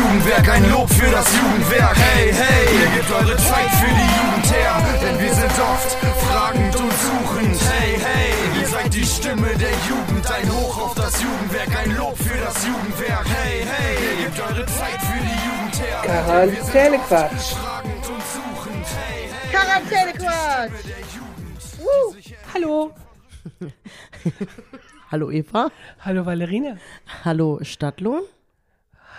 Jugendwerk, ein Lob für das Jugendwerk. Hey, hey, ihr gebt eure Zeit für die Jugend her, denn wir sind oft fragend und suchend. Hey, hey, ihr seid die Stimme der Jugend, ein Hoch auf das Jugendwerk, ein Lob für das Jugendwerk. Hey, hey, ihr gebt eure Zeit für die Jugend her. Quarantänequatsch. Fragend und suchend. Hey, hey, Quarantänequatsch. Uh, hallo. Hallo Eva. Hallo Valerina. Hallo Stadtlohn.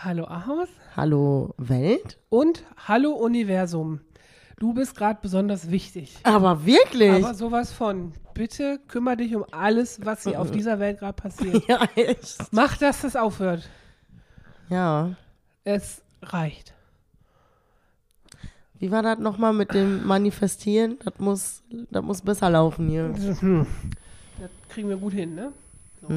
Hallo Ahaus. Hallo Welt. Und hallo Universum. Du bist gerade besonders wichtig. Aber wirklich? Aber sowas von. Bitte kümmere dich um alles, was hier auf dieser Welt gerade passiert. ja, echt. Mach, dass das aufhört. Ja. Es reicht. Wie war das nochmal mit dem Manifestieren? Das muss, das muss besser laufen hier. Das kriegen wir gut hin, ne? So.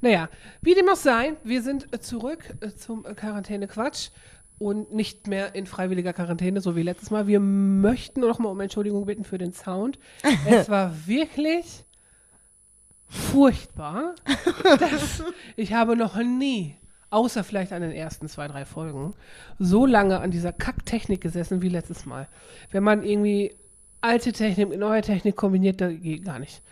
Naja, wie dem auch sei, wir sind zurück äh, zum Quarantäne-Quatsch und nicht mehr in freiwilliger Quarantäne, so wie letztes Mal. Wir möchten noch mal um Entschuldigung bitten für den Sound. es war wirklich furchtbar. Ich habe noch nie, außer vielleicht an den ersten zwei, drei Folgen, so lange an dieser Kacktechnik gesessen wie letztes Mal. Wenn man irgendwie alte Technik mit neuer Technik kombiniert, das geht gar nicht.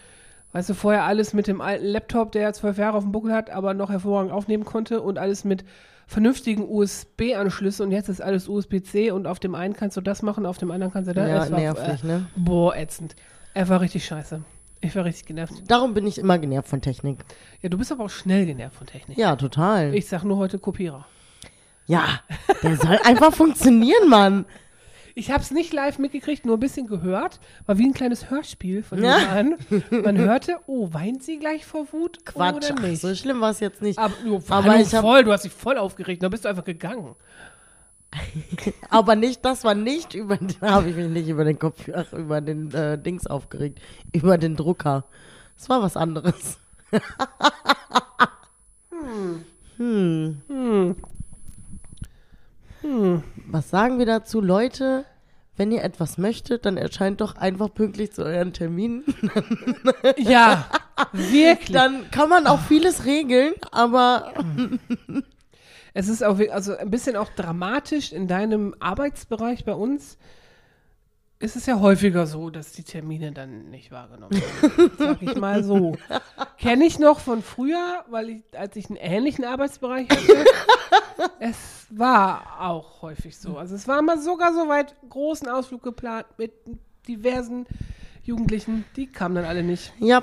Weißt du, vorher alles mit dem alten Laptop, der zwölf Jahre auf dem Buckel hat, aber noch hervorragend aufnehmen konnte und alles mit vernünftigen USB-Anschlüssen und jetzt ist alles USB-C und auf dem einen kannst du das machen, auf dem anderen kannst du das. Ja, Es war, nervig, ne? Boah, ätzend. Er war richtig scheiße. Ich war richtig genervt. Darum bin ich immer genervt von Technik. Ja, du bist aber auch schnell genervt von Technik. Ja, total. Ich sag nur heute Kopierer. ja, der soll einfach funktionieren, Mann. Ich habe es nicht live mitgekriegt, nur ein bisschen gehört. War wie ein kleines Hörspiel von Ja. an. Man hörte, oh, weint sie gleich vor Wut Quatsch. oder Ach, nicht? so schlimm war es jetzt nicht. aber du, Aber ich hab- voll, du hast dich voll aufgeregt, dann bist du einfach gegangen. Aber nicht, das war nicht über, da habe ich mich nicht über den Kopf, ach, über den äh, Dings aufgeregt, über den Drucker. Das war was anderes. hm. Was sagen wir dazu, Leute? Wenn ihr etwas möchtet, dann erscheint doch einfach pünktlich zu euren Terminen. Ja, wirklich. Dann kann man auch vieles regeln, aber Es ist auch also ein bisschen auch dramatisch in deinem Arbeitsbereich bei uns. Ist es ja häufiger so, dass die Termine dann nicht wahrgenommen werden. Sag ich mal so. Kenne ich noch von früher, weil ich, als ich einen ähnlichen Arbeitsbereich hatte, es war auch häufig so. Also es war mal sogar so weit großen Ausflug geplant mit diversen Jugendlichen, die kamen dann alle nicht. ja,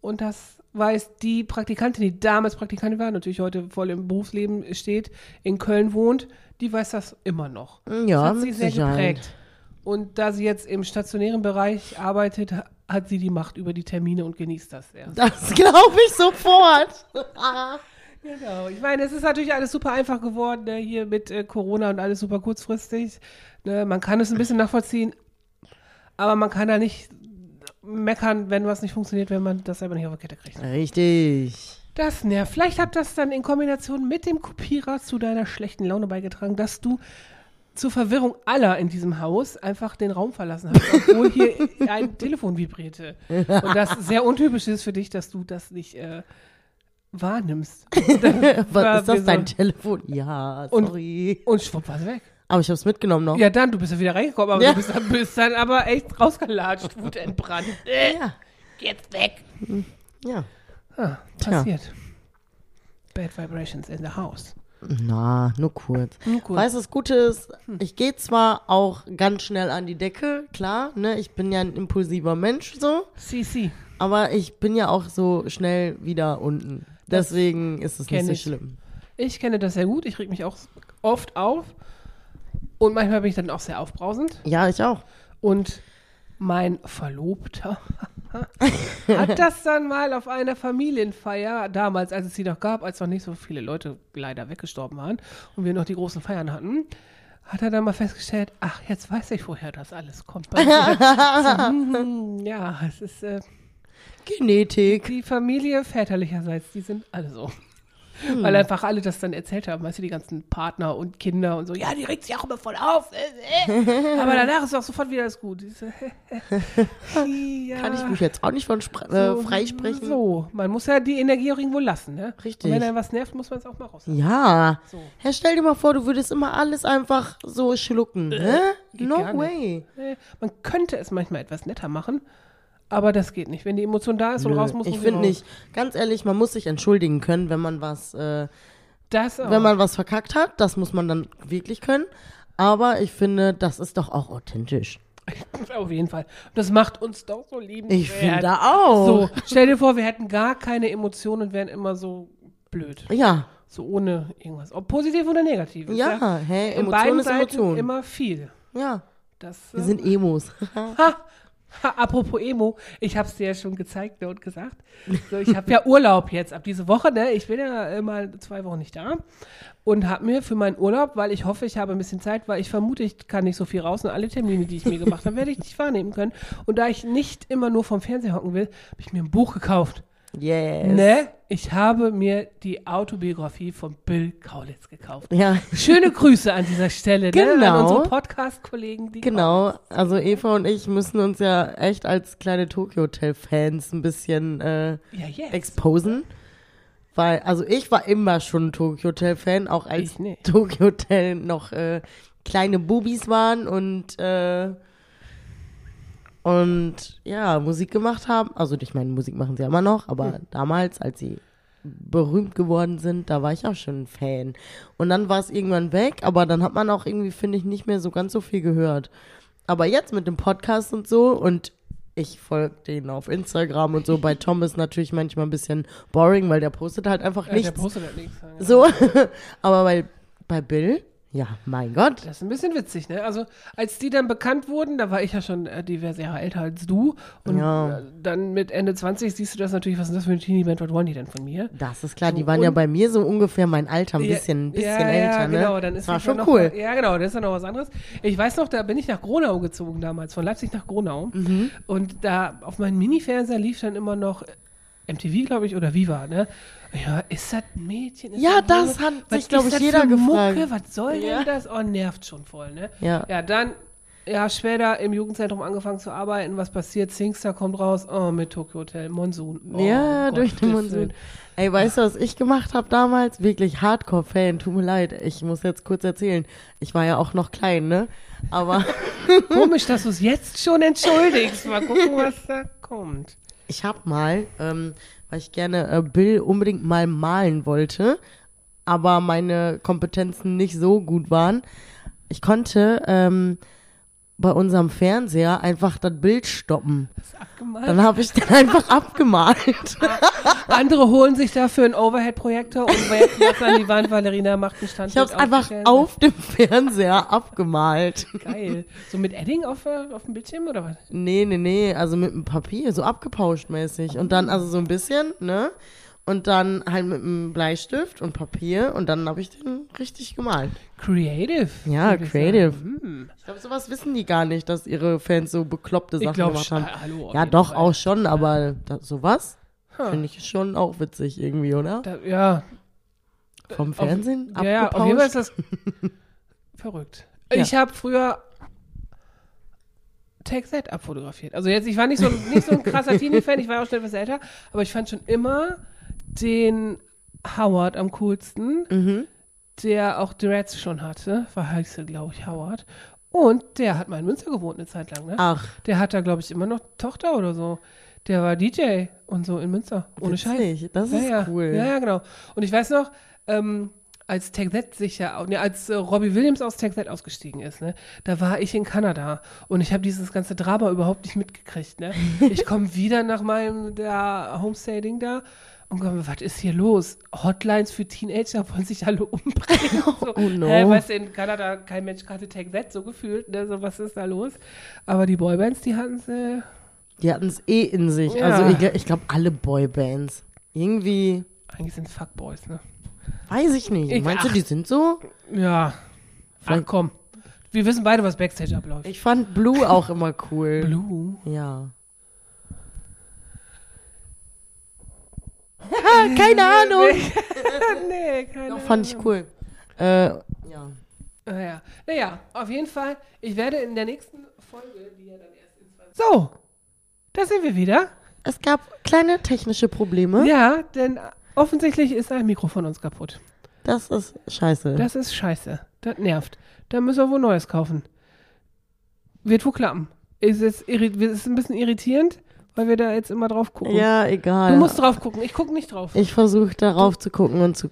Und das weiß die Praktikantin, die damals Praktikantin war, natürlich heute voll im Berufsleben steht, in Köln wohnt, die weiß das immer noch. ja, das hat sie mit sehr Sicherheit. geprägt. Und da sie jetzt im stationären Bereich arbeitet, ha- hat sie die Macht über die Termine und genießt das sehr. Das glaube ich sofort. Genau. Ich meine, es ist natürlich alles super einfach geworden, ne? hier mit äh, Corona und alles super kurzfristig. Ne? Man kann es ein bisschen nachvollziehen, aber man kann da nicht meckern, wenn was nicht funktioniert, wenn man das selber nicht auf die Kette kriegt. Richtig. Das nervt. Vielleicht hat das dann in Kombination mit dem Kopierer zu deiner schlechten Laune beigetragen, dass du zur Verwirrung aller in diesem Haus einfach den Raum verlassen hast, obwohl hier ein Telefon vibrierte. Und das sehr untypisch ist für dich, dass du das nicht äh, wahrnimmst. Was ist das, wir dein so- Telefon? Ja, Und- sorry. Und schwupp war es weg. Aber ich habe es mitgenommen noch. Ja, dann, du bist ja wieder reingekommen, aber Ja. du bist dann, bist dann aber echt rausgelatscht, wutentbrannt. Äh, ja. Jetzt weg. ja. Ah, passiert. Bad Vibrations in the house. Na, nur kurz. Nur kurz. Weißt du, das Gute ist, ich gehe zwar auch ganz schnell an die Decke, klar, ne? Ich bin ja ein impulsiver Mensch so, CC. aber ich bin ja auch so schnell wieder unten. Deswegen ist es nicht so ich. schlimm. Ich kenne das sehr gut. Ich reg mich auch oft auf. Und manchmal bin ich dann auch sehr aufbrausend. Ja, ich auch. Und mein Verlobter hat das dann mal auf einer Familienfeier, damals, als es sie noch gab, als noch nicht so viele Leute leider weggestorben waren und wir noch die großen Feiern hatten, hat er dann mal festgestellt, ach, jetzt weiß ich, woher das alles kommt. Bei mir. so, hm, ja, es ist äh, Genetik. die Familie väterlicherseits, die sind alle so. Hm. Weil einfach alle das dann erzählt haben, weißt du, die ganzen Partner und Kinder und so, ja, die regt sich auch immer voll auf. äh, äh. Aber danach ist auch sofort wieder alles gut. So, ja. Kann ich mich jetzt auch nicht von äh, freisprechen. So, man muss ja die Energie auch irgendwo lassen, ne? Richtig. Und wenn dann was nervt, muss man es auch mal rauslassen. Ja. So. Herr, stell dir mal vor, du würdest immer alles einfach so schlucken. Hä? geht No way. Man könnte es manchmal etwas netter machen, aber das geht nicht. Wenn die Emotion da ist und Nö, raus muss, ich finde nicht, ganz ehrlich, man muss sich entschuldigen können, wenn man was, äh, Das auch. wenn man was verkackt hat. Das muss man dann wirklich können. Aber ich finde, das ist doch auch authentisch. Auf jeden Fall. Das macht uns doch so liebenswert. Ich finde auch. So, stell dir vor, wir hätten gar keine Emotionen und wären immer so blöd. Ja, So ohne irgendwas. Ob positiv oder negativ. ja, hä, In Emotion ist Seiten Emotion. immer viel. Ja, Das, wir äh, sind Emos. Ha, apropos Emo, ich habe es dir ja schon gezeigt ne, und gesagt. So, ich habe ja Urlaub jetzt ab diese Woche, ne? Ich bin ja immer zwei Wochen nicht da und habe mir für meinen Urlaub, weil ich hoffe, ich habe ein bisschen Zeit, weil ich vermute, ich kann nicht so viel raus und alle Termine, die ich mir gemacht habe, werde ich nicht wahrnehmen können. Und da ich nicht immer nur vom Fernseher hocken will, habe ich mir ein Buch gekauft. Yes. Ne? Ich habe mir die Autobiografie von Bill Kaulitz gekauft. Ja, Schöne Grüße an dieser Stelle, ne? Genau. An unsere Podcast-Kollegen, genau. Also Eva und ich müssen uns ja echt als kleine Tokyo Hotel Fans ein bisschen äh, Ja, yes. exposen. Weil, also ich war immer schon ein Tokyo Hotel Fan, auch als. Tokyo Hotel noch äh, kleine Bubis waren und äh, und ja, Musik gemacht haben. Also ich meine, Musik machen sie ja immer noch, aber damals, als sie berühmt geworden sind, da war ich auch schon ein Fan. Und dann war es irgendwann weg, aber dann hat man auch irgendwie, finde ich, nicht mehr so ganz so viel gehört. Aber jetzt mit dem Podcast und so und ich folge denen auf Instagram und so. Bei Tom ist natürlich manchmal ein bisschen boring, weil der postet halt einfach Ja, der nichts. postet halt nichts. Ja. So, aber bei, bei Bill, ja, mein Gott. Das ist ein bisschen witzig, ne? Also, als die dann bekannt wurden, da war ich ja schon äh, diverse Jahre älter als du. Und Ja. äh, dann mit Ende 20 siehst du das natürlich, was ist das für eine Teenie-Band, was wollen die denn von mir? Das ist klar, die So, waren ja bei mir so ungefähr mein Alter, ein bisschen, ein bisschen ja, älter, ja, ne? genau, dann das ist war das schon noch, cool. Ja, genau, das ist ja noch was anderes. Ich weiß noch, da bin ich nach Gronau gezogen damals, von Leipzig nach Gronau. Mhm. Und da auf meinem Mini-Fernseher lief dann immer noch MTV, glaube ich, oder Viva, ne? Ja, ist das ein Mädchen? Ist Ja, das hat Was sich, glaub ist ich, jeder gefragt. Mucke? Was soll Ja. denn das? Oh, nervt schon voll, ne? Ja. Ja, dann, ja, später im Jugendzentrum angefangen zu arbeiten. Was passiert? Singstar kommt raus. Oh, mit Tokyo Hotel. Monsun. Oh, ja, um durch den Monsun. Ey, weißt du, was ich gemacht habe damals? Wirklich Hardcore-Fan, tut mir leid. Ich muss jetzt kurz erzählen. Ich war ja auch noch klein, ne? Aber Komisch, dass du es jetzt schon entschuldigst. Mal gucken, was da kommt. ich hab mal, ähm, weil ich gerne äh, Bill unbedingt mal malen wollte, aber meine Kompetenzen nicht so gut waren. Ich konnte ähm, bei unserem Fernseher einfach das Bild stoppen. Das. Dann habe ich den einfach abgemalt. Andere holen sich dafür einen Overhead-Projektor und werfen das an die Wand. Valerina macht einen Stand. Ich habe es einfach auf dem Fernseher abgemalt. Geil. So mit Edding auf, auf dem Bildschirm oder was? Nee, nee, nee, also mit dem Papier, so abgepauscht mäßig. Und dann also so ein bisschen, ne? Und dann halt mit einem Bleistift und Papier und dann habe ich den richtig gemalt. Creative. Ja, creative. Hm. Ich glaube, sowas wissen die gar nicht, dass ihre Fans so bekloppte Sachen glaube gemacht haben. Hallo, auf Ja, doch, Fall. auch schon, aber da, sowas Ha. finde ich schon auch witzig irgendwie, oder? Da, ja, Vom Fernsehen ja, ja, auf jeden Fall ist das verrückt. Ja. Ich habe früher Take That abfotografiert. Also jetzt, ich war nicht so, nicht so ein krasser Teenie-Fan, ich war auch schon etwas älter, aber ich fand schon immer den Howard am coolsten, Mhm. der auch Dreads schon hatte, war heißt er, glaube ich, Howard. Und der hat mal in Münster gewohnt eine Zeit lang, ne? Ach, Der hat da, glaube ich, immer noch Tochter oder so. Der war DJ und so in Münster. Ohne Scheiß. witzig. Das Ja, ist ja. cool. Ja, ja, genau. Und ich weiß noch, ähm, als Take That sich ja, au- ne, als äh, Robbie Williams aus That ausgestiegen ist, ne, da war ich in Kanada und ich habe dieses ganze Drama überhaupt nicht mitgekriegt, ne. Ich komme wieder nach meinem der Homestay-Ding da und komme, was ist hier los? Hotlines für Teenager wollen sich alle umbringen. So, Oh no. Hä, weißt du, in Kanada kein Mensch kannte Take That so gefühlt, ne, so was ist da los? Aber die Boybands, die hatten äh, Die hatten es eh in sich. Ja. Also ich, ich glaube, alle Boybands. Irgendwie, eigentlich sind es Fuckboys, ne. weiß ich nicht. Ich- Meinst du, ach. die sind so? Ja. Ach Vielleicht- komm. Wir wissen beide, was Backstage abläuft. Ich fand Blue auch immer cool. Blue. Ja. keine Ahnung. nee, keine Doch, fand ich cool. Äh, ja. Naja. naja, auf jeden Fall, ich werde in der nächsten Folge, die ja dann erst in zwei So, da sind wir wieder. Es gab kleine technische Probleme. Ja, denn offensichtlich ist ein Mikro von uns kaputt. Das ist scheiße. Das ist scheiße. Das nervt. Da müssen wir wohl Neues kaufen. Wird wohl klappen. Ist, irri- ist ein bisschen irritierend, weil wir da jetzt immer drauf gucken. ja, egal. Du musst drauf gucken. Ich gucke nicht drauf. ich versuche darauf zu gucken und zu.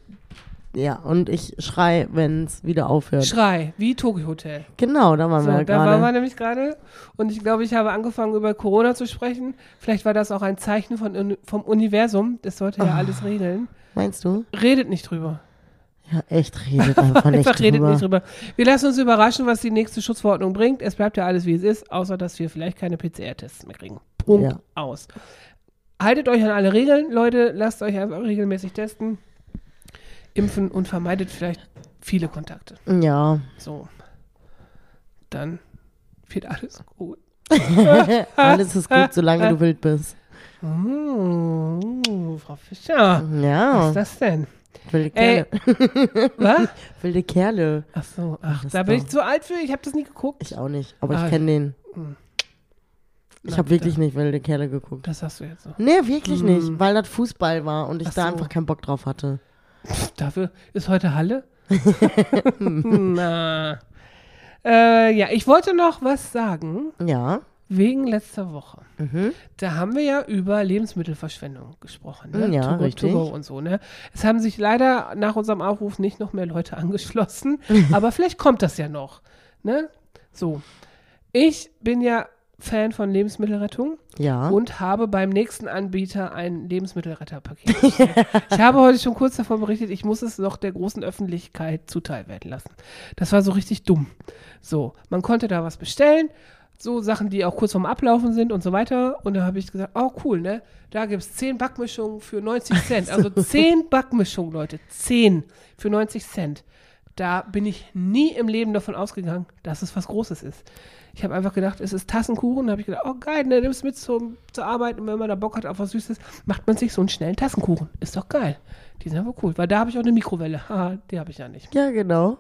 Ja, und ich schrei, wenn es wieder aufhört. Schrei, wie Tokyo Hotel. genau, da waren So, wir da waren wir gerade. nämlich gerade. Und ich glaube, ich habe angefangen, über Corona zu sprechen. Vielleicht war das auch ein Zeichen von, vom Universum. Das sollte ja alles regeln. Meinst du? Redet nicht drüber. Ja, echt, redet einfach nicht Einfach redet drüber. nicht drüber. Wir lassen uns überraschen, was die nächste Schutzverordnung bringt. Es bleibt ja alles, wie es ist, außer dass wir vielleicht keine PCR-Tests mehr kriegen. Punkt Ja. aus. Haltet euch an alle Regeln, Leute. Lasst euch einfach regelmäßig testen, impfen und vermeidet vielleicht viele Kontakte. Ja, So. Dann wird alles gut. alles ist gut, solange du wild bist. Mm, Frau Fischer. Was Ja, ist das denn? wilde Ey. Kerle. Was? Wilde Kerle. Ach so, ach, da bin doch. ich zu alt für. Ich habe das nie geguckt. Ich auch nicht, aber Ah, ich kenne den. Ich habe wirklich nicht wilde Kerle geguckt. Das sagst du jetzt so. Nee, wirklich Hm. nicht, weil das Fußball war und ich Ach da so. einfach keinen Bock drauf hatte. Pff, dafür ist heute Halle? Na. Äh, ja, ich wollte noch was sagen Ja. wegen letzter Woche. Mhm. Da haben wir ja über Lebensmittelverschwendung gesprochen. Ne? Ja, to go, richtig. To go und so, ne? Es haben sich leider nach unserem Aufruf nicht noch mehr Leute angeschlossen, aber vielleicht kommt das ja noch. Ne? So. Ich bin ja Fan von Lebensmittelrettung Ja. und habe beim nächsten Anbieter ein Lebensmittelretterpaket. ich habe heute schon kurz davon berichtet, ich muss es noch der großen Öffentlichkeit zuteil werden lassen. Das war so richtig dumm. So, man konnte da was bestellen, so Sachen, die auch kurz vorm Ablaufen sind und so weiter. Und da habe ich gesagt, oh cool, ne? Da gibt es 10 Backmischungen für 90 Cent. Also 10 Backmischungen, Leute. 10 für 90 Cent. Da bin ich nie im Leben davon ausgegangen, dass es was Großes ist. Ich habe einfach gedacht, es ist Tassenkuchen. Da habe ich gedacht, oh geil, ne, nimm es mit zum, zur Arbeit und wenn man da Bock hat auf was Süßes, macht man sich so einen schnellen Tassenkuchen. Ist doch geil. Die sind aber cool, weil da habe ich auch eine Mikrowelle. Haha, die habe ich ja nicht. Ja, genau.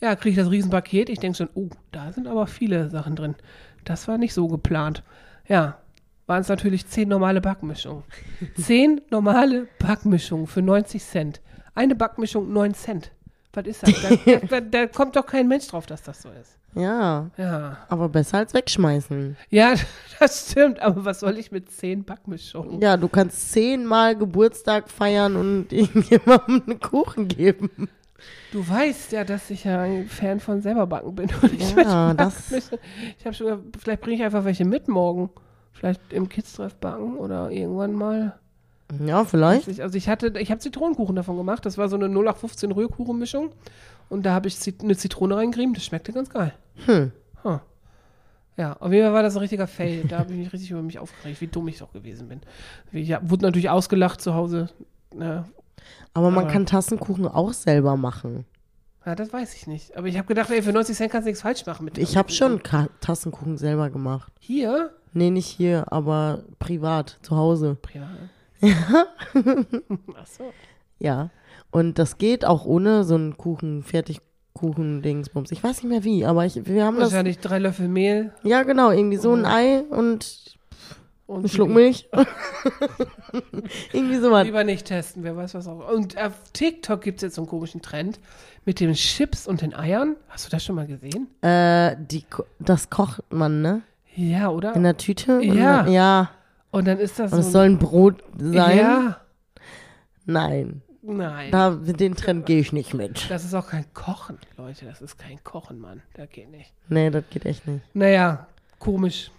Ja, kriege ich das Riesenpaket. Ich denke schon, oh, da sind aber viele Sachen drin. Das war nicht so geplant. Ja, waren es natürlich zehn normale Backmischungen. zehn normale Backmischungen für 90 Cent. Eine Backmischung 9 Cent. Was ist das? Da, da, da kommt doch kein Mensch drauf, dass das so ist. Ja. Ja. Aber besser als wegschmeißen. Ja, das stimmt. Aber was soll ich mit zehn Backmischungen? Ja, du kannst zehnmal Geburtstag feiern und irgendjemandem einen Kuchen geben. Du weißt ja, dass ich ja ein Fan von selber backen bin. Und ich Ja, das- Ich habe schon gedacht, vielleicht bringe ich einfach welche mit morgen. Vielleicht im Kids-Treff backen oder irgendwann mal. Ja, vielleicht. Ich- Also ich hatte, ich habe Zitronenkuchen davon gemacht. Das war so eine 0815 Rührkuchenmischung. Und da habe ich Zit- eine Zitrone reingerieben. Das schmeckte ganz geil. Hm. Huh. Ja, auf jeden Fall war das ein richtiger Fail. Da bin ich richtig über mich aufgeregt, wie dumm ich doch gewesen bin. Ich wurde natürlich ausgelacht zu Hause. Ja, Aber man Aber- kann Tassenkuchen auch selber machen. ja das weiß ich nicht. Aber ich habe gedacht, ey, für 90 Cent kannst du nichts falsch machen mit Ich habe schon Ka Tassenkuchen selber gemacht. Hier? Nee, nicht hier, aber privat, zu Hause. Privat. Ach so. Ja. Und das geht auch ohne so einen Kuchen, Fertigkuchen-Dingsbums. Ich weiß nicht mehr wie, aber ich, wir haben das. Wahrscheinlich drei Löffel Mehl Ja, genau, irgendwie so ein Ei und und ein Schluck Milch. irgendwie sowas. Lieber nicht testen, wer weiß was auch. Und auf TikTok gibt es jetzt so einen komischen Trend mit den Chips und den Eiern. Hast du das schon mal gesehen? Äh, die, das kocht man, ne? Ja, oder? In der Tüte? Ja. dann- Ja. Und dann ist das Und so. es soll ein Brot sein? Ja. Nein. Nein. Da, den Trend gehe ich nicht mit. Das ist auch kein Kochen, Leute. Das ist kein Kochen, Mann. Das geht nicht. Nee, das geht echt nicht. Naja, komisch.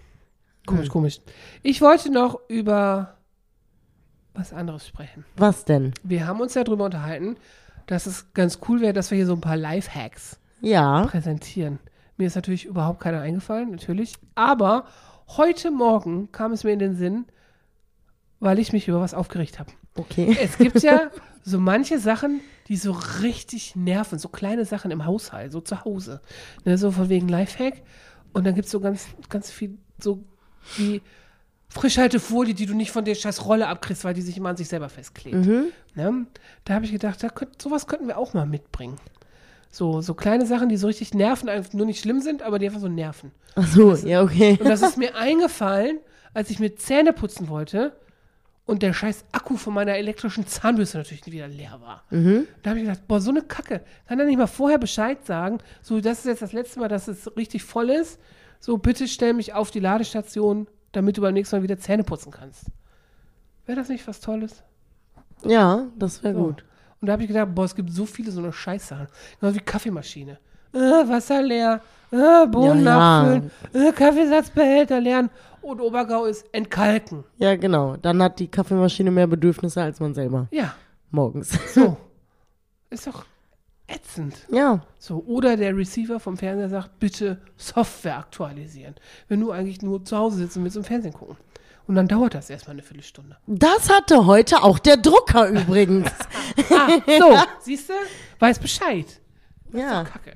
Komisch, komisch. Ich wollte noch über was anderes sprechen. Was denn? Wir haben uns ja darüber unterhalten, dass es ganz cool wäre, dass wir hier so ein paar Lifehacks Ja. präsentieren. Mir ist natürlich überhaupt keiner eingefallen, natürlich. Aber heute Morgen kam es mir in den Sinn, weil ich mich über was aufgeregt habe. Okay. Es gibt ja so manche Sachen, die so richtig nerven, so kleine Sachen im Haushalt, so zu Hause. Ne, so von wegen Lifehack. Und dann gibt es so ganz, ganz viel, so wie Frischhaltefolie, die du nicht von der scheiß Rolle abkriegst, weil die sich immer an sich selber festklebt. Ne? Da habe ich gedacht, da könnt, sowas könnten wir auch mal mitbringen. So, so kleine Sachen, die so richtig nerven, einfach nur nicht schlimm sind, aber die einfach so nerven. Ach so, ja, okay. Und das ist mir eingefallen, als ich mir Zähne putzen wollte und der scheiß Akku von meiner elektrischen Zahnbürste natürlich wieder leer war. Da habe ich gedacht, boah, so eine Kacke. Kann er nicht mal vorher Bescheid sagen? So, das ist jetzt das letzte Mal, dass es richtig voll ist. So, bitte stell mich auf die Ladestation, damit du beim nächsten Mal wieder Zähne putzen kannst. Wäre das nicht was Tolles? Ja, das wäre So. gut. Und da habe ich gedacht, boah, es gibt so viele so eine Scheißsachen. Genau wie Kaffeemaschine. Äh, Wasser leer, äh, Bohnen Ja, ja. nachfüllen, äh, Kaffeesatzbehälter leeren. Und Obergau ist entkalken. Ja, genau. Dann hat die Kaffeemaschine mehr Bedürfnisse als man selber. Ja, Morgens. so. ist doch ätzend. Ja. So, oder der Receiver vom Fernseher sagt, bitte Software aktualisieren. Wenn du eigentlich nur zu Hause sitzt und mit so einem Fernsehen gucken. Und dann dauert das erstmal eine Viertelstunde. Das hatte heute auch der Drucker übrigens. Ah, so, siehst du? Weiß Bescheid. ja. Kacke.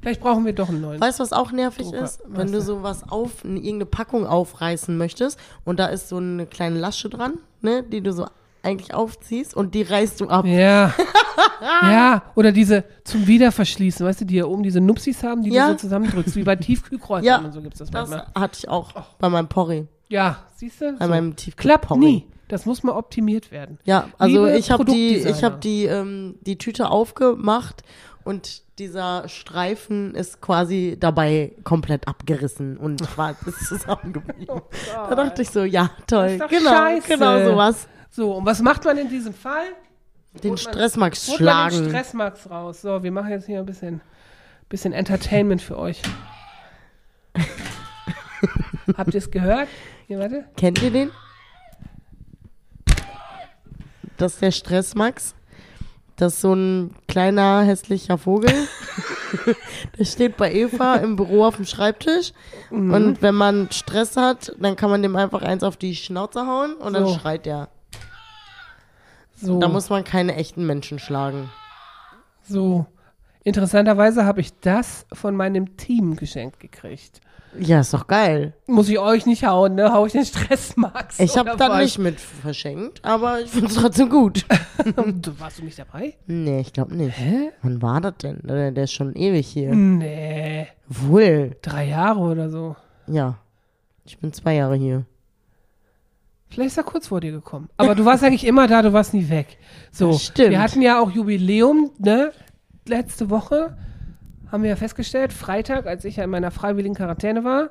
Vielleicht brauchen wir doch einen neuen. Weißt du, was auch nervig Drucker. ist? Was Wenn du denn? sowas auf, irgendeine Packung aufreißen möchtest und da ist so eine kleine Lasche dran, ne, die du so eigentlich aufziehst und die reißt du ab. Ja. ja, oder diese zum Wiederverschließen, weißt du, die hier oben diese Nupsis haben, die Ja. du so zusammendrückst, wie bei Tiefkühlkräutern Ja, und so gibt's das, Das manchmal. hatte ich auch bei meinem Porree. Ja, siehst du? Bei meinem Tiefkühl- Klappt nie. Das muss mal optimiert werden. Ja, also Liebe ich habe die, ich habe die, ähm, die Tüte aufgemacht und dieser Streifen ist quasi dabei komplett abgerissen und war ist zusammengeblieben. da dachte ich so, ja, toll, genau, scheiße. genau sowas. So, und was macht man in diesem Fall? Den man- Stressmax man den schlagen. Stressmax raus. So, wir machen jetzt hier ein bisschen, bisschen Entertainment für euch. Habt ihr es gehört? Hier, warte. Kennt ihr den? Das ist der Stressmax. Das ist so ein kleiner hässlicher Vogel. der steht bei Eva im Büro auf dem Schreibtisch. Mhm. Und wenn man Stress hat, dann kann man dem einfach eins auf die Schnauze hauen und dann So. schreit er. So, Da muss man keine echten Menschen schlagen. so. Interessanterweise habe ich das von meinem Team geschenkt gekriegt. Ja, ist doch geil. Muss ich euch nicht hauen, ne? Hau ich den Stressmax. Ich habe was? nicht mit verschenkt, aber ich finde es trotzdem gut. Warst du nicht dabei? nee, ich glaube nicht. Hä? Wann war das denn? Der, der ist schon ewig hier. Nee. Wohl. Drei Jahre oder so. Ja. Ich bin zwei Jahre hier. Vielleicht ist er kurz vor dir gekommen. Aber du warst eigentlich immer da, du warst nie weg. So, stimmt. wir hatten ja auch Jubiläum, ne? Letzte Woche haben wir ja festgestellt, Freitag, als ich ja in meiner freiwilligen Quarantäne war,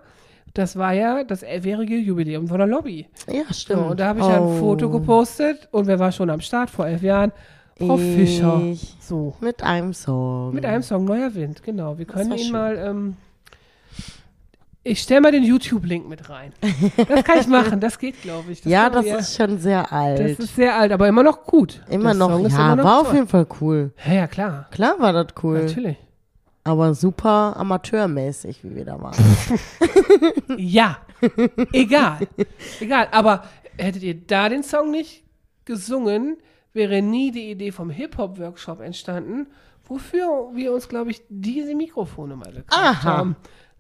das war ja das elfjährige Jubiläum von der Lobby. Ja, So, stimmt. und da habe ich ja ein Foto gepostet und wer war schon am Start vor elf Jahren? Frau Ich. Fischer. So, Mit einem Song. mit einem Song Neuer Wind, genau. Wir können ihn schön. mal, ähm, ich stelle mal den YouTube-Link mit rein. Das kann ich machen, das geht, glaube ich. ja, können das wir- ist schon sehr alt. Das ist sehr alt, aber immer noch gut. immer Der noch, Song ja, immer noch war auf toll. jeden Fall cool. Ja, ja, klar. Klar war das cool. Natürlich. Aber super amateurmäßig, wie wir da waren. Ja. Egal. Egal. Aber hättet ihr da den Song nicht gesungen, wäre nie die Idee vom Hip-Hop-Workshop entstanden, wofür wir uns, glaube ich, diese Mikrofone mal gekauft Aha. haben.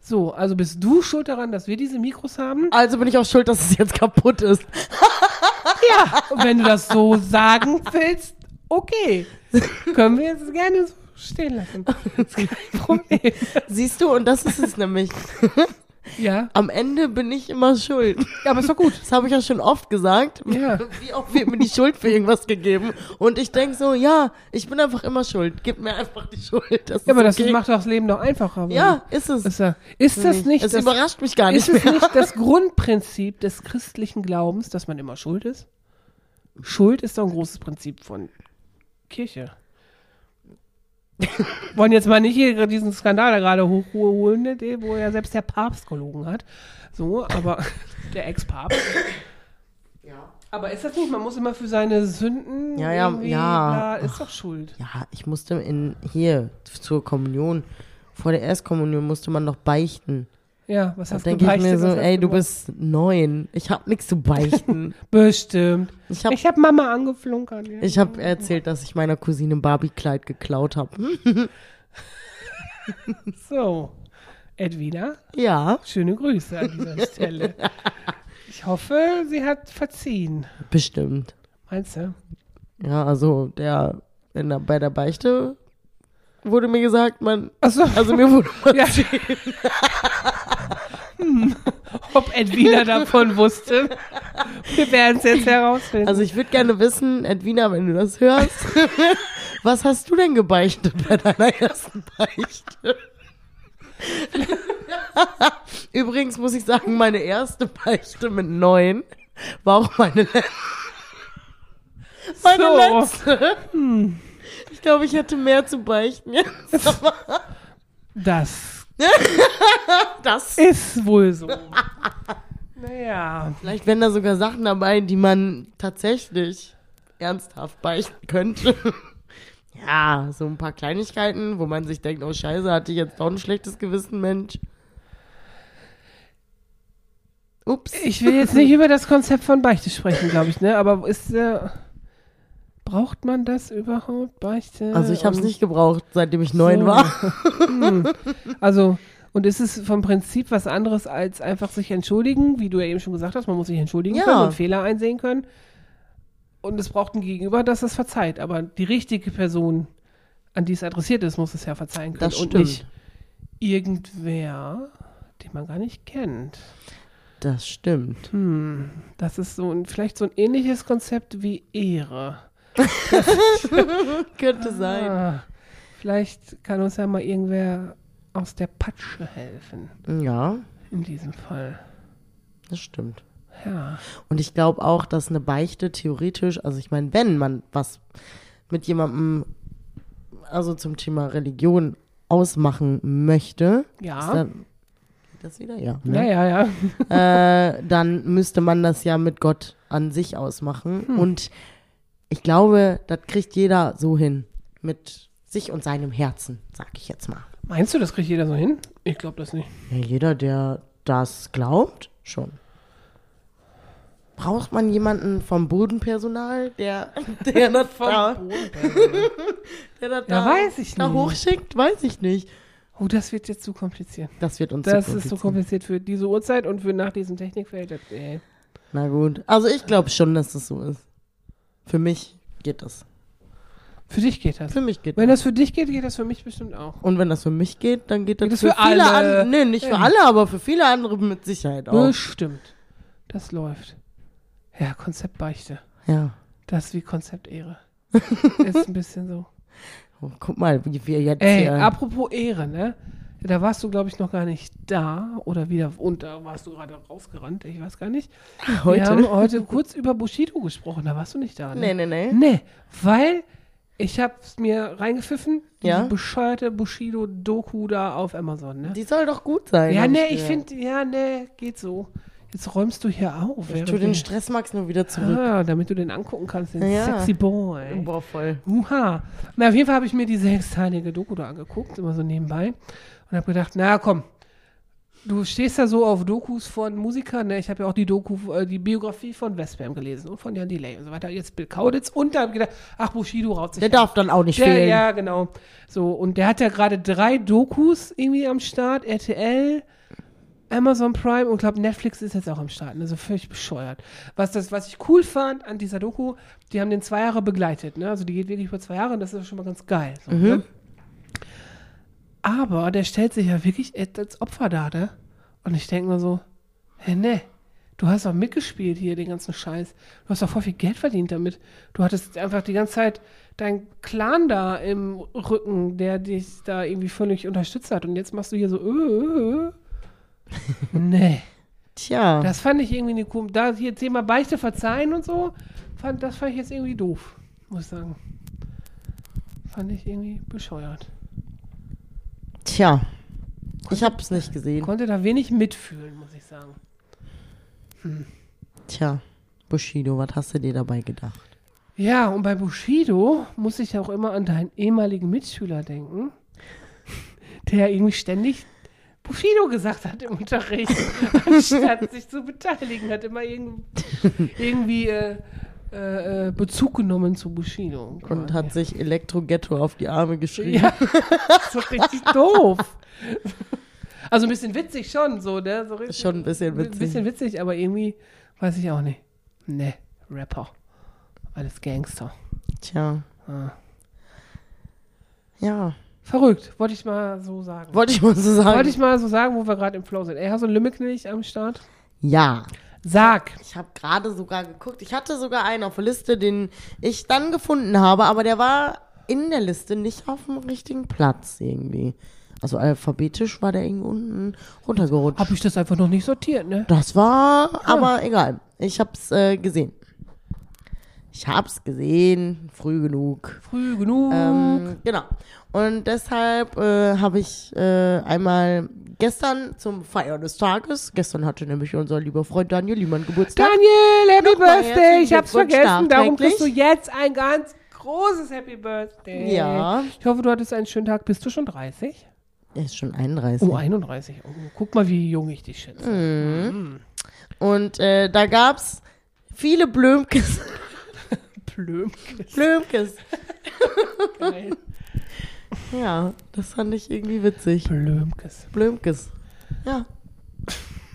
So, also bist du schuld daran, dass wir diese Mikros haben? also bin ich auch schuld, dass es jetzt kaputt ist. Ja. Und wenn du das so sagen willst, okay. Können wir jetzt gerne so stehen lassen. Das ist kein Problem. Siehst du, und das ist es nämlich. Ja. Am Ende bin ich immer schuld. Ja, aber ist doch gut. Das habe ich ja schon oft gesagt. Ja. Wie oft wird mir die Schuld für irgendwas gegeben? Und ich denke so, ja, ich bin einfach immer schuld. Gib mir einfach die Schuld. Das Ja, aber ist das okay. macht doch das Leben doch einfacher. Ja, ist es. Ist, ja- ist das nicht es das, überrascht mich gar nicht ist es mehr. nicht das Grundprinzip des christlichen Glaubens, dass man immer schuld ist? Schuld ist doch ein großes Prinzip von Kirche. Wollen jetzt mal nicht hier diesen Skandal da gerade hochholen, ne, wo ja selbst der Papst gelogen hat. So, aber der Ex-Papst. Aber ist das nicht? Man muss immer für seine Sünden. Ja, ja, ja. bla, ist doch schuld. Ja, ich musste in hier zur Kommunion, vor der Erstkommunion musste man noch beichten. Ja, was Da hast du denke ich mir gebeichtet? so, Was hast ey, du gemacht? bist neun. Ich hab nichts zu beichten. Bestimmt. Ich habe Ich habe Mama angeflunkert. Ja. ich hab erzählt, dass ich meiner Cousine Barbie-Kleid geklaut habe. So, Edwina, Ja. schöne Grüße an dieser Stelle. Ich hoffe, sie hat verziehen. Bestimmt. Meinst du? Ja, also der, in der bei der Beichte wurde mir gesagt, man, Achso, also mir wurde ja. hm, ob Edwina davon wusste. Wir werden es jetzt herausfinden. Also ich würde gerne wissen, Edwina, wenn du das hörst, was hast du denn gebeichtet bei deiner ersten Beichte? Übrigens muss ich sagen, meine erste Beichte mit neun war auch meine, le meine So. letzte. Ich glaube, ich hätte mehr zu beichten jetzt. das Das. ist wohl so. Naja. Vielleicht wären da sogar Sachen dabei, die man tatsächlich ernsthaft beichten könnte. Ja, so ein paar Kleinigkeiten, wo man sich denkt, oh Scheiße, hatte ich jetzt doch ein schlechtes Gewissen, Mensch. Ups. Ich will jetzt nicht über das Konzept von Beichte sprechen, glaube ich, ne? Aber ist äh, braucht man das überhaupt, Beichte? Also ich habe es nicht gebraucht, seitdem ich neun So. war. Hm. Also, und ist es vom Prinzip was anderes als einfach sich entschuldigen, wie du ja eben schon gesagt hast, man muss sich entschuldigen Ja. können und Fehler einsehen können. Und es braucht ein Gegenüber, das es verzeiht. Aber die richtige Person, an die es adressiert ist, muss es ja verzeihen können. Das und stimmt. nicht irgendwer, den man gar nicht kennt. Das stimmt. Hm, das ist so ein, vielleicht so ein ähnliches Konzept wie Ehre. Könnte sein. Ah, vielleicht kann uns ja mal irgendwer aus der Patsche helfen. Ja, In diesem Fall. das stimmt. Ja. Und ich glaube auch, dass eine Beichte theoretisch, also ich meine, wenn man was mit jemandem, also zum Thema Religion ausmachen möchte, ist Ja. dann, geht das wieder? Ja. Ja, Ne? ja, ja. Äh, dann müsste man das ja mit Gott an sich ausmachen. Hm. Und ich glaube, das kriegt jeder so hin. Mit sich und seinem Herzen, sag ich jetzt mal. Meinst du, das kriegt jeder so hin? Ich glaube das nicht. Ja, jeder, der das glaubt, schon. Braucht man jemanden vom Bodenpersonal, der, der das da, der das Ja, da, weiß ich da nicht. hochschickt? Weiß ich nicht. Oh, das wird jetzt zu kompliziert. Das wird uns Das zu ist so kompliziert. für diese Uhrzeit und für nach diesem Technikfeld. Äh. Na gut. Also ich glaube schon, dass das so ist. Für mich geht das. Für dich geht das. Für mich geht Wenn das. das für dich geht, geht das für mich bestimmt auch. Und wenn das für mich geht, dann geht das, Geht das für, für viele alle. andere. Nee, nicht für Ja. alle, aber für viele andere mit Sicherheit auch. Bestimmt. Das läuft. Ja, Konzept Beichte. Ja. Das ist wie Konzept Ehre. ist ein bisschen so. Oh, guck mal, wie wir jetzt Ey, apropos Ehre, ne? Da warst du, glaube ich, noch gar nicht da oder wieder, und da warst du gerade rausgerannt, ich weiß gar nicht. Wir Heute? haben heute kurz über Bushido gesprochen, da warst du nicht da, ne? Nee, nee, nee. Nee, weil ich hab's mir reingepfiffen, diese Ja? bescheuerte Bushido-Doku da auf Amazon, ne? Die soll doch gut sein. ja, nee, ich finde, ja, nee, geht so. Jetzt räumst du hier auf. Ich tue den Stressmax nur wieder zurück. Ah, damit du den angucken kannst, den Ja. sexy Boy. Boah, voll. Uha. Na, auf jeden Fall habe ich mir diese sechsteilige Doku da angeguckt, immer so nebenbei. Und habe gedacht, na komm, du stehst da so auf Dokus von Musikern. Ne? Ich habe ja auch die Doku, äh, die Biografie von Westbam gelesen und von Jan Delay und so weiter. Jetzt Bill Kauditz. Und da habe ich gedacht, ach, Bushido raut sich Der an. darf dann auch nicht Der, fehlen. ja, genau. So, und der hat ja gerade drei Dokus irgendwie am Start. RTL, Amazon Prime und glaube Netflix ist jetzt auch am Start. Also völlig bescheuert. Was, das, was ich cool fand an dieser Doku, die haben den zwei Jahre begleitet. Ne? Also die geht wirklich über zwei Jahre und das ist schon mal ganz geil. So, Mhm. ne? Aber der stellt sich ja wirklich als Opfer dar, ne? Und ich denke mir so, hä, ne, du hast doch mitgespielt hier, den ganzen Scheiß. Du hast doch voll viel Geld verdient damit. Du hattest einfach die ganze Zeit deinen Clan da im Rücken, der dich da irgendwie völlig unterstützt hat. Und jetzt machst du hier so, äh, äh, äh. Nee. Tja. Das fand ich irgendwie eine komische, da hier Thema Beichte verzeihen und so, fand, das fand ich jetzt irgendwie doof, muss ich sagen. Fand ich irgendwie bescheuert. Tja. Ich hab's nicht gesehen. Konnte da wenig mitfühlen, muss ich sagen. Tja. Bushido, was hast du dir dabei gedacht? Ja, und bei Bushido muss ich auch immer an deinen ehemaligen Mitschüler denken, der irgendwie ständig Bushido gesagt hat im Unterricht, anstatt sich zu beteiligen, hat immer irgend, irgendwie äh, äh, äh, Bezug genommen zu Bushido. Und hat sich Elektro-Ghetto auf die Arme geschrieben. Ja, das ist doch richtig doof. Also ein bisschen witzig schon, so, ne? So richtig, Schon ein bisschen Ein witzig. bisschen witzig, aber irgendwie weiß ich auch nicht. Ne, Rapper. Alles Gangster. Tja. Ah. Ja. Verrückt, wollte ich mal so sagen. Wollte ich mal so sagen. Wollte ich mal so sagen, wo wir gerade im Flow sind. Ey, hast du einen Lümmelknilch am Start? ja. Sag. Ich habe gerade sogar geguckt. Ich hatte sogar einen auf der Liste, den ich dann gefunden habe, aber der war in der Liste nicht auf dem richtigen Platz irgendwie. Also alphabetisch war der irgendwie unten runtergerutscht. Hab ich das einfach noch nicht sortiert, ne? Das war aber egal. Ich hab's äh, gesehen. Ich hab's gesehen, früh genug. Früh genug. Ähm, genau. Und deshalb äh, habe ich äh, einmal gestern zum Feiern des Tages, gestern hatte nämlich unser lieber Freund Daniel Liemann Geburtstag. Daniel, Happy Nochmal Birthday. Ich hab's Glückwunsch vergessen. Darum kriegst du jetzt ein ganz großes Happy Birthday. Ja. Ich hoffe, du hattest einen schönen Tag. Bist du schon 30? Er ist schon 31. Oh, 31. Oh, guck mal, wie jung ich dich schätze. Mhm. Und äh, da gab's viele Blümkes. Plömkes. Blümkes. Geil. Ja, das fand ich irgendwie witzig. Plömkes. Blümkes. Ja.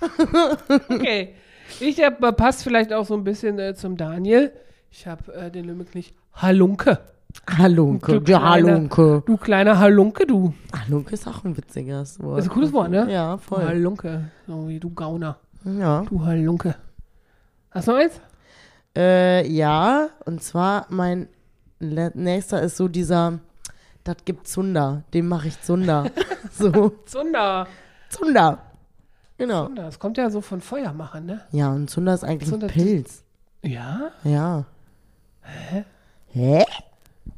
Okay. Ich hab, äh, passt vielleicht auch so ein bisschen äh, zum Daniel. Ich habe äh, den Lümmelknecht Halunke. Halunke. Du Der kleiner- Halunke. Du kleiner Halunke, du. Halunke ist auch ein witziges Wort. Das ist ein cooles Wort, ne? Ja, Du voll. Halunke. So wie du Gauner. Ja. Du Halunke. Hast du noch eins? Äh, ja, und zwar mein nächster ist so dieser, das gibt Zunder, dem mache ich Zunder. so, Zunder. Zunder. Genau. Zunder. Das kommt ja so von Feuer machen, ne? Ja, und Zunder ist eigentlich Zunder- ein Pilz. Ja? Ja. Hä? Hä?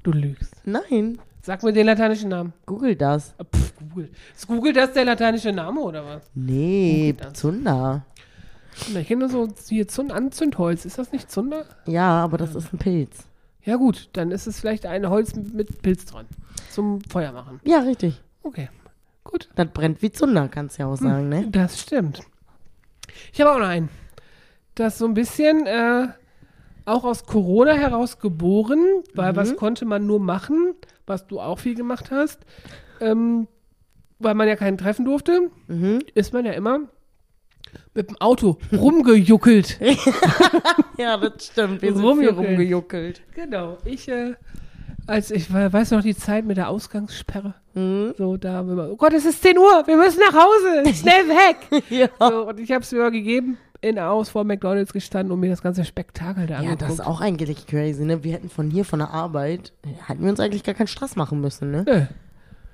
Du lügst. Nein, Sag mir den lateinischen Namen. google das. Ah, Pff, Google. Ist Google das der lateinische Name oder was? Nee. Zunder. Ich kenne nur so hier Zund Anzündholz. Ist das nicht Zunder? Ja, aber das ist ein Pilz. Ja gut, dann ist es vielleicht ein Holz mit Pilz dran. Zum Feuer machen. Ja, richtig. Okay, gut. Das brennt wie Zunder, kannst du ja auch sagen, ne? Das stimmt. Ich habe auch noch einen. Das ist so ein bisschen äh, auch aus Corona heraus geboren, weil was konnte man nur machen, was du auch viel gemacht hast, ähm, weil man ja keinen treffen durfte, Mhm. ist man ja immer mit dem Auto rumgejuckelt. Ja, das stimmt. Wir sind rumgejuckelt. genau. Ich, äh, als ich we- weiß noch die Zeit mit der Ausgangssperre. Mhm. So, da, wenn man, oh Gott, es ist 10 Uhr, wir müssen nach Hause, schnell weg. Ja. So, und ich habe es mir gegeben, in aus vor McDonalds gestanden und mir das ganze Spektakel da Ja, angeguckt. das ist auch eigentlich crazy, ne? Wir hätten von hier, von der Arbeit, hätten wir uns eigentlich gar keinen Stress machen müssen, ne? Nö.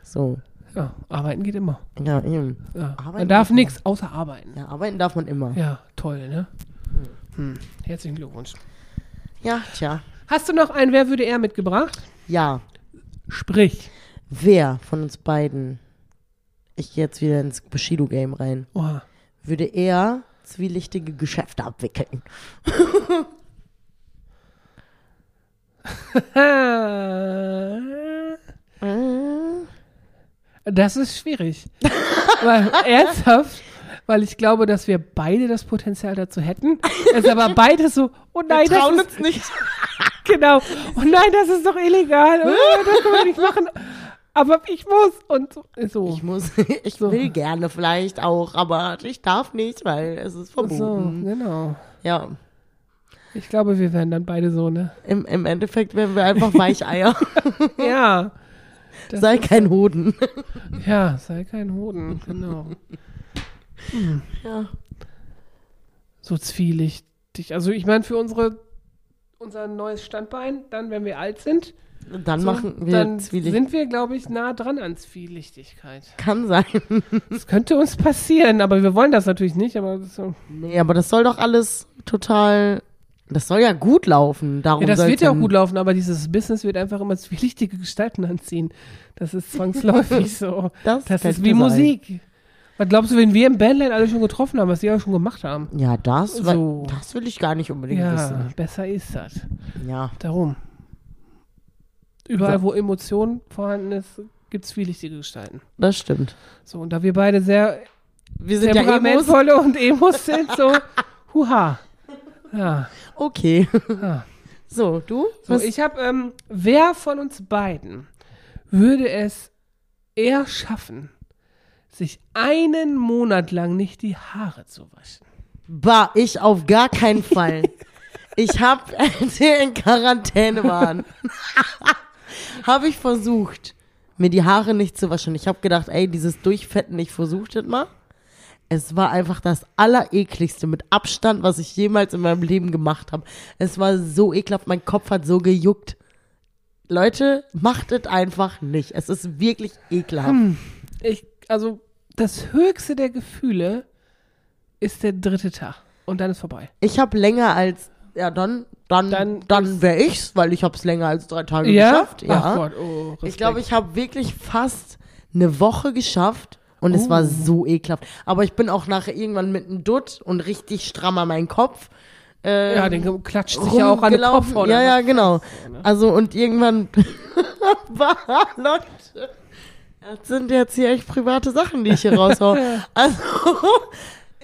So. Ja, arbeiten geht immer. Ja, eben. Ja. Man darf nichts außer arbeiten. Ja, arbeiten darf man immer. Ja, toll, ne? Hm. Herzlichen Glückwunsch. Ja, tja. Hast du noch ein Wer würde er mitgebracht? Ja. Sprich. Wer von uns beiden, ich gehe jetzt wieder ins Bushido-Game rein, Oh. würde eher zwielichtige Geschäfte abwickeln? Das ist schwierig. weil, ernsthaft, weil ich glaube, dass wir beide das Potenzial dazu hätten. Es ist aber beide so, oh nein, Wir trauen das uns ist, nicht. genau, oh nein, das ist doch illegal. Oh, das können wir nicht machen. Aber ich muss. Und so. so. Ich muss, ich So. will gerne vielleicht auch, aber ich darf nicht, weil es ist so, verboten. genau. Ja, Ich glaube, wir wären dann beide so, ne? im, im Endeffekt wären wir einfach Weicheier. Ja. Das Sei kein Hoden. Ja, sei kein Hoden, genau. Ja. So zwielichtig. Also ich meine, für unsere unser neues Standbein, dann, wenn wir alt sind, Dann so, machen wir dann sind wir, glaube ich, nah dran an Zwielichtigkeit. Kann sein. Das könnte uns passieren, aber wir wollen das natürlich nicht. Aber so. Nee, aber das soll doch alles total. Das soll ja gut laufen. Darum ja, das wird ja auch gut laufen, aber dieses Business wird einfach immer zwielichtige Gestalten anziehen. Das ist zwangsläufig so. Das, Das ist wie sein. Musik. Was glaubst du, wenn wir im Bandland alle schon getroffen haben, was die alle schon gemacht haben? Ja, das, So. das will ich gar nicht unbedingt Ja, wissen. besser ist das. Ja. Darum. Überall, So. wo Emotion vorhanden ist, gibt es zwielichtige Gestalten. Das stimmt. So, und da wir beide sehr Wir sind ja Emos. temperamentvolle und Emos sind, so, huha. Ja, Okay. ja. So, du? So, ich habe, ähm, wer von uns beiden würde es eher schaffen, sich einen Monat lang nicht die Haare zu waschen. Bah, ich auf gar keinen Fall. Ich hab, als wir in Quarantäne waren, habe ich versucht, mir die Haare nicht zu waschen. Ich habe gedacht, ey, dieses Durchfetten, ich versuche das mal. Es war einfach das Allerekligste mit Abstand, was ich jemals in meinem Leben gemacht habe. Es war so ekelhaft, mein Kopf hat so gejuckt. Leute, macht es einfach nicht. Es ist wirklich ekelhaft. Ich, also, das höchste der Gefühle ist der dritte Tag. Und dann ist vorbei. Ich habe länger als, ja dann, dann, Dann dann, wäre ich's, weil ich habe es länger als drei Tage geschafft. Ja. Ach Gott, oh, Respekt. Ich glaube, ich habe wirklich fast eine Woche geschafft und es war Oh. so ekelhaft. Aber ich bin auch nachher irgendwann mit einem Dutt und richtig stramm an meinen Kopf. Äh, Ja, den klatscht sich ja auch an den Kopf. oder Ja, ja, genau. ne? Also und irgendwann war, Leute, das sind jetzt hier echt private Sachen, die ich hier raushau. Also,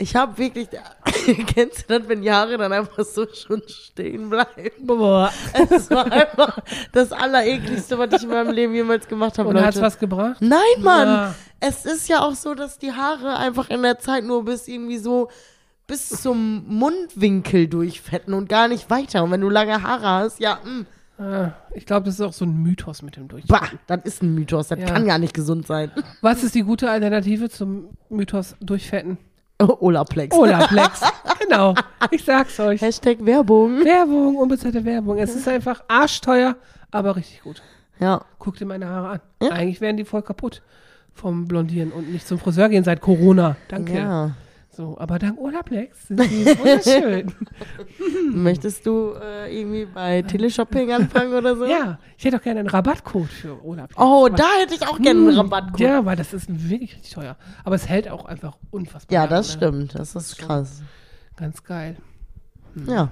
ich habe wirklich, kennst du das, wenn Jahre dann einfach so schon stehen bleiben? Boah. Es war einfach das Allerekligste, was ich in meinem Leben jemals gemacht habe, Und Leute. was gebracht? Nein, Mann! Ja. Es ist ja auch so, dass die Haare einfach in der Zeit nur bis irgendwie so bis zum Mundwinkel durchfetten und gar nicht weiter. Und wenn du lange Haare hast, ja, mh, Ah, Ich glaube, das ist auch so ein Mythos mit dem bah, Durchfetten. das ist ein Mythos. Das Ja. kann gar nicht gesund sein. Was ist die gute Alternative zum Mythos Durchfetten? Olaplex. Olaplex. genau. Ich sag's euch. Hashtag Werbung. Werbung, unbezahlte Werbung. Es ist einfach arschteuer, aber richtig gut. Ja. Guck dir meine Haare an. Ja. Eigentlich wären die voll kaputt vom Blondieren und nicht zum Friseur gehen seit Corona. Danke. ja. So, aber dank Olaplex sind die wunderschön. Möchtest du äh, irgendwie bei Teleshopping anfangen oder so? ja, ich hätte auch gerne einen Rabattcode für Olaplex. Oh, da hätte ich auch gerne einen Rabattcode. Ja, weil das ist wirklich richtig teuer. Aber es hält auch einfach unfassbar. Ja, lange, das ne? stimmt. Das ist krass. Ganz geil. Ja.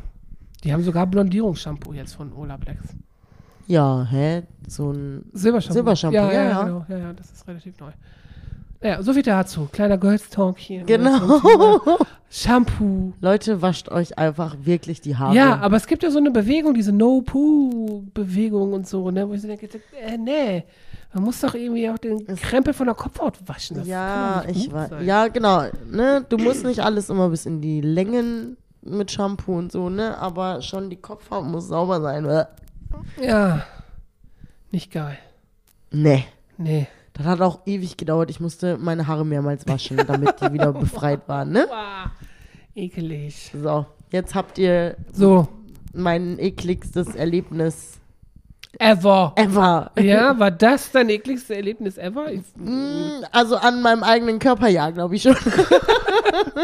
Die haben sogar Blondierungsshampoo jetzt von Olaplex. Ja, hä? So ein. Silbershampoo. Silbershampoo, ja, ja, ja, ja. Genau. ja, ja, das ist relativ neu. Ja, so viel dazu. Kleiner Girls Talk hier. ne, Genau. Thema Shampoo. Leute, wascht euch einfach wirklich die Haare. Ja, aber es gibt ja so eine Bewegung, diese No-Poo-Bewegung und so, ne, wo ich so denke, äh, nee, man muss doch irgendwie auch den Krempel von der Kopfhaut waschen. Das ja, ich weiß. Ja, genau. Ne? Du musst nicht alles immer bis in die Längen mit Shampoo und so, ne? Aber schon die Kopfhaut muss sauber sein. Äh. Ja, nicht geil. Nee. Nee. Das hat auch ewig gedauert. Ich musste meine Haare mehrmals waschen, damit die wieder befreit waren, ne? Ekelig. So, jetzt habt ihr So, mein ekligstes Erlebnis ever. ever. Ja, war das dein ekligste Erlebnis ever? Ich, Mm, Also an meinem eigenen Körper, ja, glaube ich schon.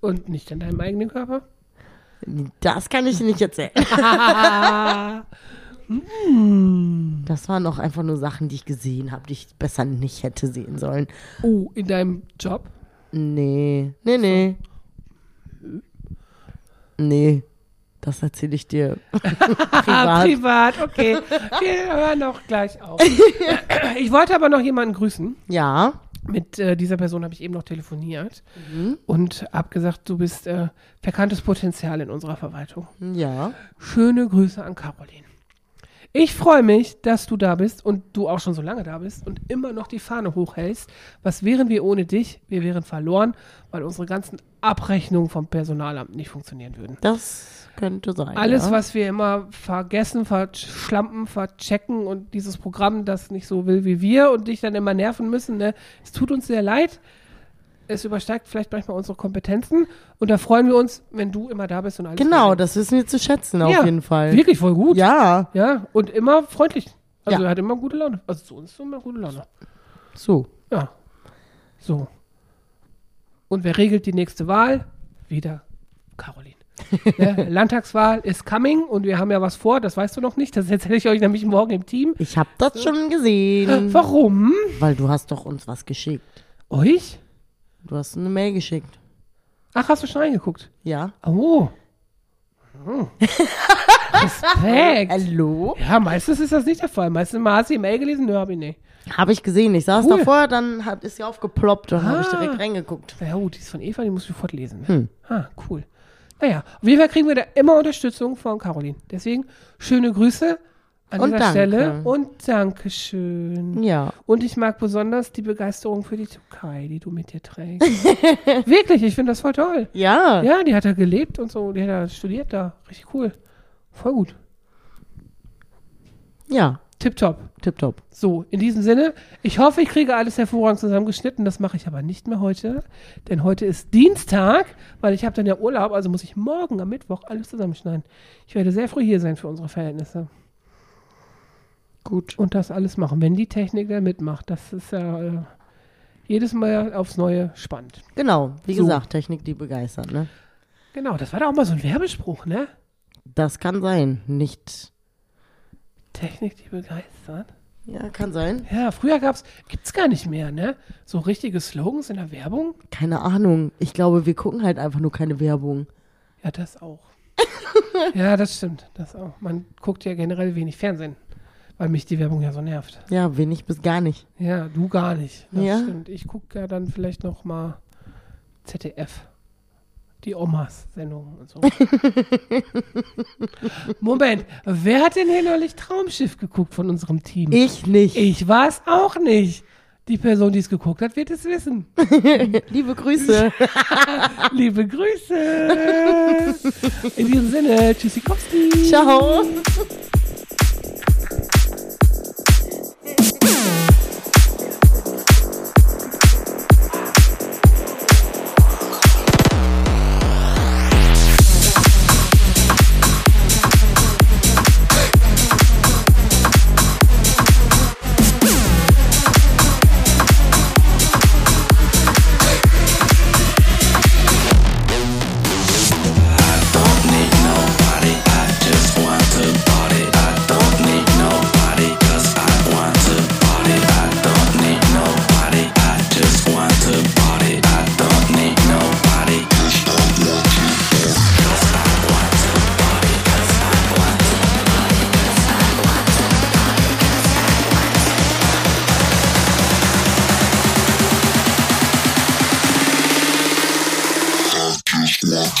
und nicht an deinem eigenen Körper? Das kann ich nicht erzählen. Das waren auch einfach nur Sachen, die ich gesehen habe, die ich besser nicht hätte sehen sollen. Oh, in deinem Job? Nee, nee, nee. Nee, das erzähle ich dir Ah, privat. privat, okay. Wir hören auch gleich auf. Ich wollte aber noch jemanden grüßen. Ja, Mit äh, dieser Person habe ich eben noch telefoniert Mhm. und habe gesagt, du bist äh, verkanntes Potenzial in unserer Verwaltung. ja. Schöne Grüße an Caroline. Ich freue mich, dass du da bist und du auch schon so lange da bist und immer noch die Fahne hochhältst. Was wären wir ohne dich? Wir wären verloren, weil unsere ganzen Abrechnungen vom Personalamt nicht funktionieren würden. Das könnte sein. Alles, ja. was wir immer vergessen, verschlampen, verchecken und dieses Programm, das nicht so will wie wir und dich dann immer nerven müssen, ne? es tut uns sehr leid. Es übersteigt vielleicht manchmal unsere Kompetenzen und da freuen wir uns, wenn du immer da bist und alles. Genau, das wissen wir zu schätzen, auf Ja, jeden Fall. Wirklich voll gut. Ja, Ja, und immer freundlich. Also Ja. er hat immer gute Laune. Also zu uns ist immer gute Laune. so. Ja. So. Und wer regelt die nächste Wahl? Wieder Caroline. ne? Landtagswahl ist coming und wir haben ja was vor, das weißt du noch nicht. Das erzähle ich euch nämlich morgen im Team. Ich habe das schon gesehen. Warum? Weil du hast doch uns was geschickt. Euch? Du hast eine Mail geschickt. Ach, hast du schon reingeguckt? Ja. Oh. Hm. Respekt. Hallo? Ja, meistens ist das nicht der Fall. Meistens mal hast du die Mail gelesen, nö, hab ich nicht. Habe ich gesehen. Ich saß Cool. davor, dann hat, ist sie aufgeploppt und habe ich Ah. direkt reingeguckt. Ja gut, die ist von Eva, die musst du sofort lesen. Hm. Ah, cool. Naja, auf jeden Fall kriegen wir da immer Unterstützung von Caroline. Deswegen schöne Grüße an Und dieser danke. Stelle. Und Dankeschön. Ja. Und ich mag besonders die Begeisterung für die Türkei, die du mit dir trägst. Wirklich, ich finde das voll toll. Ja. Ja, die hat da gelebt und so, die hat da studiert da. Richtig cool. Voll gut. Ja. Tipptopp. Tipptopp. So, in diesem Sinne, ich hoffe, ich kriege alles hervorragend zusammengeschnitten. Das mache ich aber nicht mehr heute, denn heute ist Dienstag, weil ich habe dann ja Urlaub, also muss ich morgen am Mittwoch alles zusammenschneiden. Ich werde sehr früh hier sein für unsere Verhältnisse Gut. und das alles machen, wenn die Technik da mitmacht. Das ist ja äh, jedes Mal aufs Neue spannend. Genau. Wie So. gesagt, Technik, die begeistert, ne? Genau, das war da auch mal so ein Werbespruch, ne? Das kann sein. Nicht. Technik, die begeistert. Ja, kann sein. Ja, früher gab's, gibt's gar nicht mehr, ne? So richtige Slogans in der Werbung. Keine Ahnung. Ich glaube, wir gucken halt einfach nur keine Werbung. Ja, das auch. ja, das stimmt. Das auch. Man guckt ja generell wenig Fernsehen, weil mich die Werbung ja so nervt. Ja, wenig bis gar nicht. Ja, du gar nicht. Das Ja. stimmt. Ich gucke ja dann vielleicht noch mal ZDF. Die Omas-Sendung und so. Moment, wer hat denn hier neulich Traumschiff geguckt von unserem Team? Ich nicht. Ich war es auch nicht. Die Person, die es geguckt hat, wird es wissen. Liebe Grüße. Liebe Grüße. In diesem Sinne, Tschüssikowski. Ciao.